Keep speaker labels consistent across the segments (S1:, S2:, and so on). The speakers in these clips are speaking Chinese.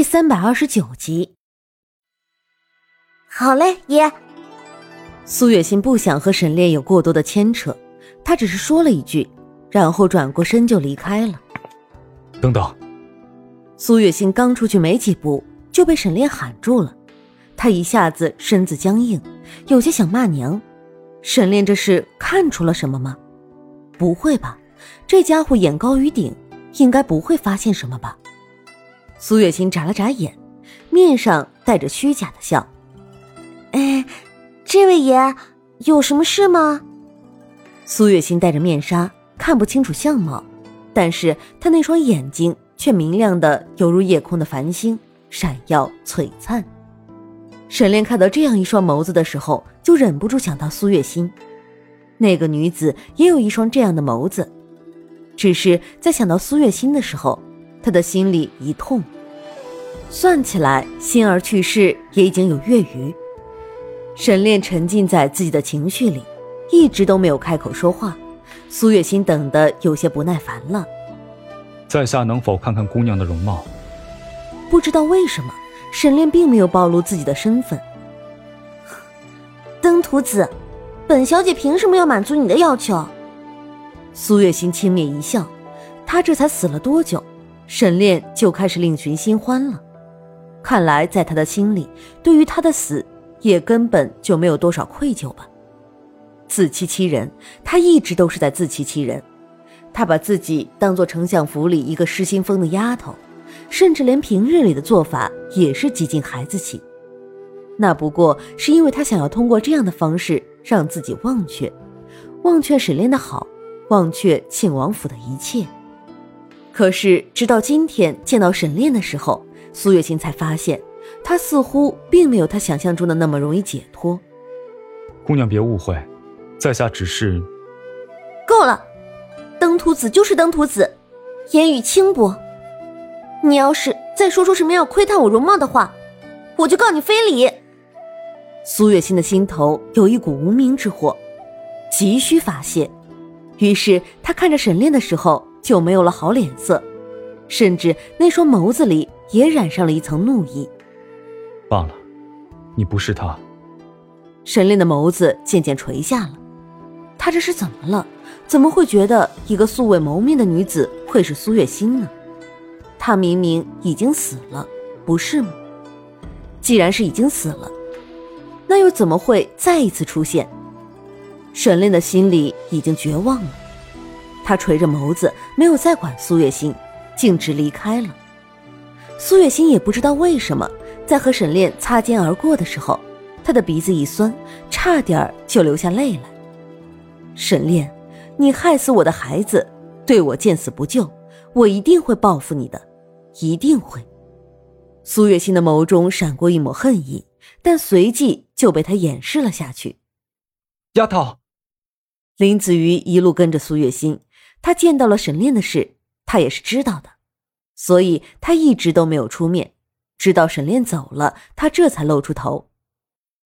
S1: 第三百二十九集。
S2: 好嘞，爷。
S1: 苏月心不想和沈炼有过多的牵扯，他只是说了一句，然后转过身就离开了。
S3: 等等。
S1: 苏月心刚出去没几步，就被沈炼喊住了。他一下子身子僵硬，有些想骂娘。沈炼这是看出了什么吗？不会吧，这家伙眼高于顶，应该不会发现什么吧？苏月心眨了眨眼，面上带着虚假的笑。
S2: 哎，这位爷有什么事吗？
S1: 苏月心戴着面纱，看不清楚相貌，但是他那双眼睛却明亮的犹如夜空的繁星，闪耀璀璨。沈炼看到这样一双眸子的时候，就忍不住想到苏月心。那个女子也有一双这样的眸子，只是在想到苏月心的时候。他的心里一痛，算起来，心儿去世也已经有月余。沈炼沉浸在自己的情绪里，一直都没有开口说话。苏月心等得有些不耐烦了。
S3: 在下能否看看姑娘的容貌？
S1: 不知道为什么，沈炼并没有暴露自己的身份。
S2: 登徒子，本小姐凭什么要满足你的要求？
S1: 苏月心轻蔑一笑，她这才死了多久？沈炼就开始另寻新欢了，看来在他的心里，对于他的死也根本就没有多少愧疚吧。自欺欺人，他一直都是在自欺欺人。他把自己当做丞相府里一个失心疯的丫头，甚至连平日里的做法也是极尽孩子气。那不过是因为他想要通过这样的方式让自己忘却，忘却沈炼的好，忘却庆王府的一切。可是，直到今天见到沈炼的时候，苏月心才发现，他似乎并没有他想象中的那么容易解脱。
S3: 姑娘别误会，在下只是……
S2: 够了，登徒子就是登徒子，言语轻薄。你要是再说出什么要窥探我容貌的话，我就告你非礼。
S1: 苏月心的心头有一股无名之火，急需发泄，于是他看着沈炼的时候。就没有了好脸色，甚至那双眸子里也染上了一层怒意。
S3: 罢了，你不是他。
S1: 沈炼的眸子渐渐垂下了，他这是怎么了？怎么会觉得一个素未谋面的女子会是苏月心呢？她明明已经死了，不是吗？既然是已经死了，那又怎么会再一次出现？沈炼的心里已经绝望了。他垂着眸子，没有再管苏月心，径直离开了。苏月心也不知道为什么，在和沈炼擦肩而过的时候，他的鼻子一酸，差点就流下泪来。沈炼，你害死我的孩子，对我见死不救，我一定会报复你的，一定会。苏月心的眸中闪过一抹恨意，但随即就被他掩饰了下去。
S3: 丫头，
S1: 林子瑜一路跟着苏月心。他见到了沈炼的事，他也是知道的，所以他一直都没有出面。直到沈炼走了，他这才露出头。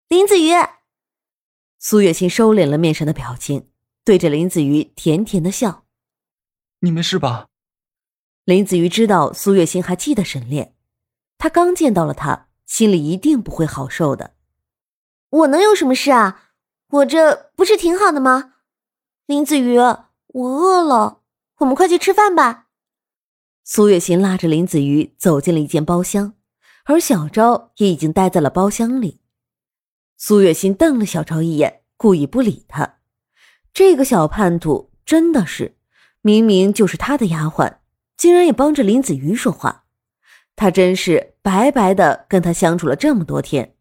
S2: 林子瑜，
S1: 苏月心收敛了面上的表情，对着林子瑜甜甜的笑：“
S3: 你没事吧？”
S1: 林子瑜知道苏月心还记得沈炼，他刚见到了他，心里一定不会好受的。
S2: 我能有什么事啊？我这不是挺好的吗？林子瑜。我饿了，我们快去吃饭吧。
S1: 苏月心拉着林子瑜走进了一间包厢，而小昭也已经待在了包厢里。苏月心瞪了小昭一眼，故意不理他。这个小叛徒真的是，明明就是他的丫鬟，竟然也帮着林子瑜说话。他真是白白的跟他相处了这么多天。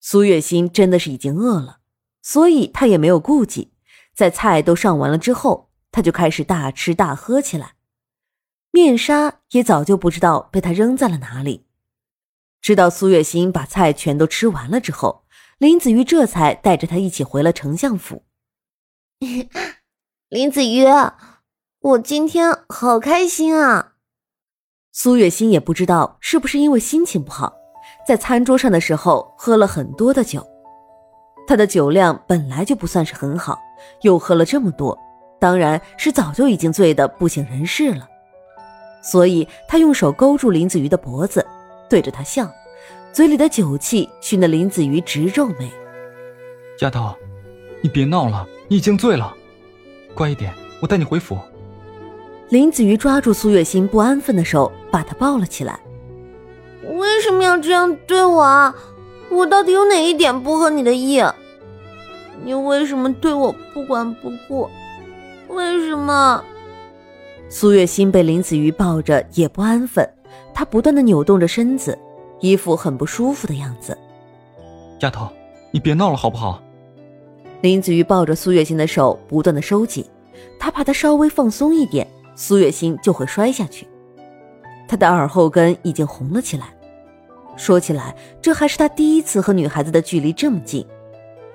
S1: 苏月心真的是已经饿了，所以他也没有顾忌。在菜都上完了之后，他就开始大吃大喝起来。面纱也早就不知道被他扔在了哪里。直到苏月心把菜全都吃完了之后，林子瑜这才带着他一起回了丞相府。
S2: 林子瑜，我今天好开心啊！
S1: 苏月心也不知道是不是因为心情不好，在餐桌上的时候喝了很多的酒。他的酒量本来就不算是很好。又喝了这么多，当然是早就已经醉得不省人事了。所以他用手勾住林子瑜的脖子，对着他笑，嘴里的酒气熏得林子瑜直皱眉。
S3: 丫头，你别闹了，你已经醉了，乖一点，我带你回府。
S1: 林子瑜抓住苏月心不安分的手，把她抱了起来。
S2: 为什么要这样对我啊？我到底有哪一点不合你的意？你为什么对我不管不顾？为什么？
S1: 苏月心被林子瑜抱着也不安分，她不断的扭动着身子，一副很不舒服的样子。
S3: 丫头，你别闹了好不好？
S1: 林子瑜抱着苏月心的手不断的收紧，他怕她稍微放松一点，苏月心就会摔下去。他的耳后根已经红了起来。说起来，这还是他第一次和女孩子的距离这么近，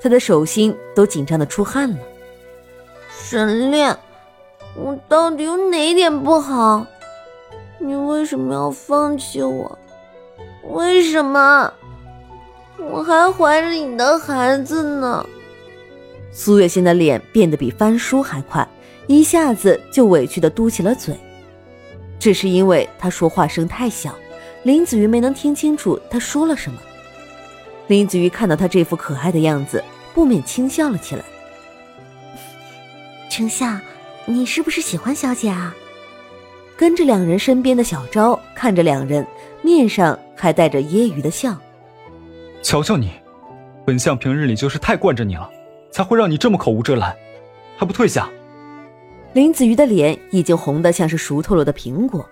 S1: 他的手心都紧张的出汗了。
S2: 沈炼，我到底有哪点不好？你为什么要放弃我？为什么？我还怀着你的孩子呢。
S1: 苏月心的脸变得比翻书还快，一下子就委屈的嘟起了嘴。只是因为他说话声太小。林子瑜没能听清楚他说了什么。林子瑜看到他这副可爱的样子，不免轻笑了起来。
S2: 丞相，你是不是喜欢小姐啊？
S1: 跟着两人身边的小昭看着两人，面上还带着揶揄的笑。
S3: 瞧瞧你，本相平日里就是太惯着你了，才会让你这么口无遮拦，还不退下？
S1: 林子瑜的脸已经红得像是熟透了的苹果，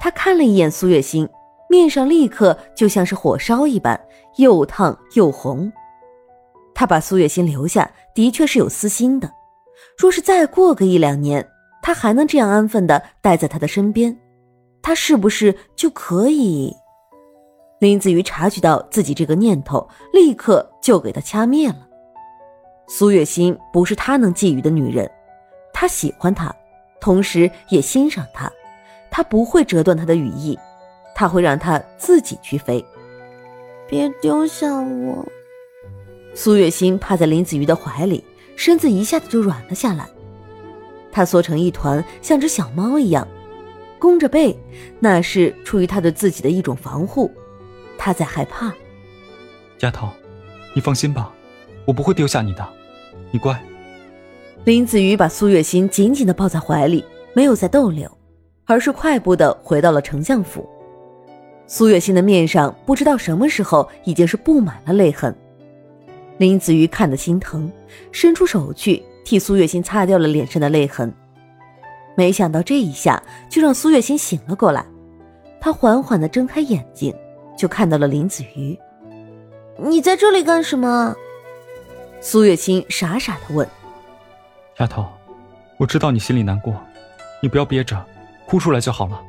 S1: 他看了一眼苏月心。面上立刻就像是火烧一般，又烫又红。他把苏月心留下，的确是有私心的。若是再过个一两年，他还能这样安分的待在他的身边，他是不是就可以？林子瑜察觉到自己这个念头，立刻就给他掐灭了。苏月心不是他能觊觎的女人，他喜欢她，同时也欣赏她，他不会折断她的羽翼。他会让她自己去飞，
S2: 别丢下我。
S1: 苏月心趴在林子瑜的怀里，身子一下子就软了下来。她缩成一团，像只小猫一样，弓着背，那是出于她对自己的一种防护。她在害怕。
S3: 丫头，你放心吧，我不会丢下你的，你乖。
S1: 林子瑜把苏月心紧紧的抱在怀里，没有再逗留，而是快步的回到了丞相府。苏月心的面上不知道什么时候已经是布满了泪痕，林子瑜看得心疼，伸出手去替苏月心擦掉了脸上的泪痕。没想到这一下就让苏月心醒了过来，她缓缓地睁开眼睛，就看到了林子瑜。
S2: 你在这里干什么？
S1: 苏月心傻傻地问。
S3: 丫头，我知道你心里难过，你不要憋着，哭出来就好了。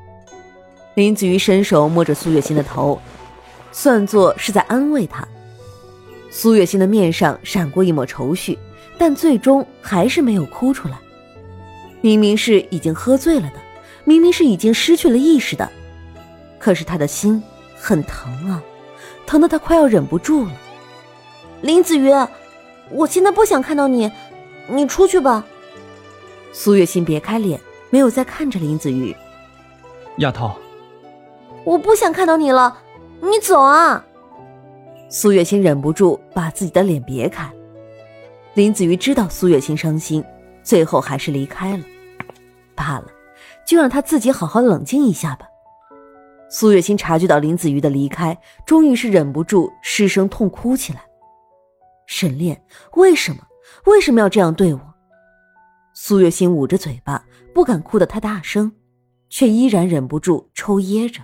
S1: 林子瑜伸手摸着苏月心的头，算作是在安慰她。苏月心的面上闪过一抹愁绪，但最终还是没有哭出来。明明是已经喝醉了的，明明是已经失去了意识的，可是他的心很疼啊，疼得他快要忍不住了。
S2: 林子瑜，我现在不想看到你，你出去吧。
S1: 苏月心别开脸，没有再看着林子瑜。
S3: 丫头。
S2: 我不想看到你了，你走啊！
S1: 苏月心忍不住把自己的脸别开。林子瑜知道苏月心伤心，最后还是离开了。罢了，就让他自己好好冷静一下吧。苏月心察觉到林子瑜的离开，终于是忍不住失声痛哭起来。沈炼，为什么？为什么要这样对我？苏月心捂着嘴巴，不敢哭得太大声，却依然忍不住抽噎着。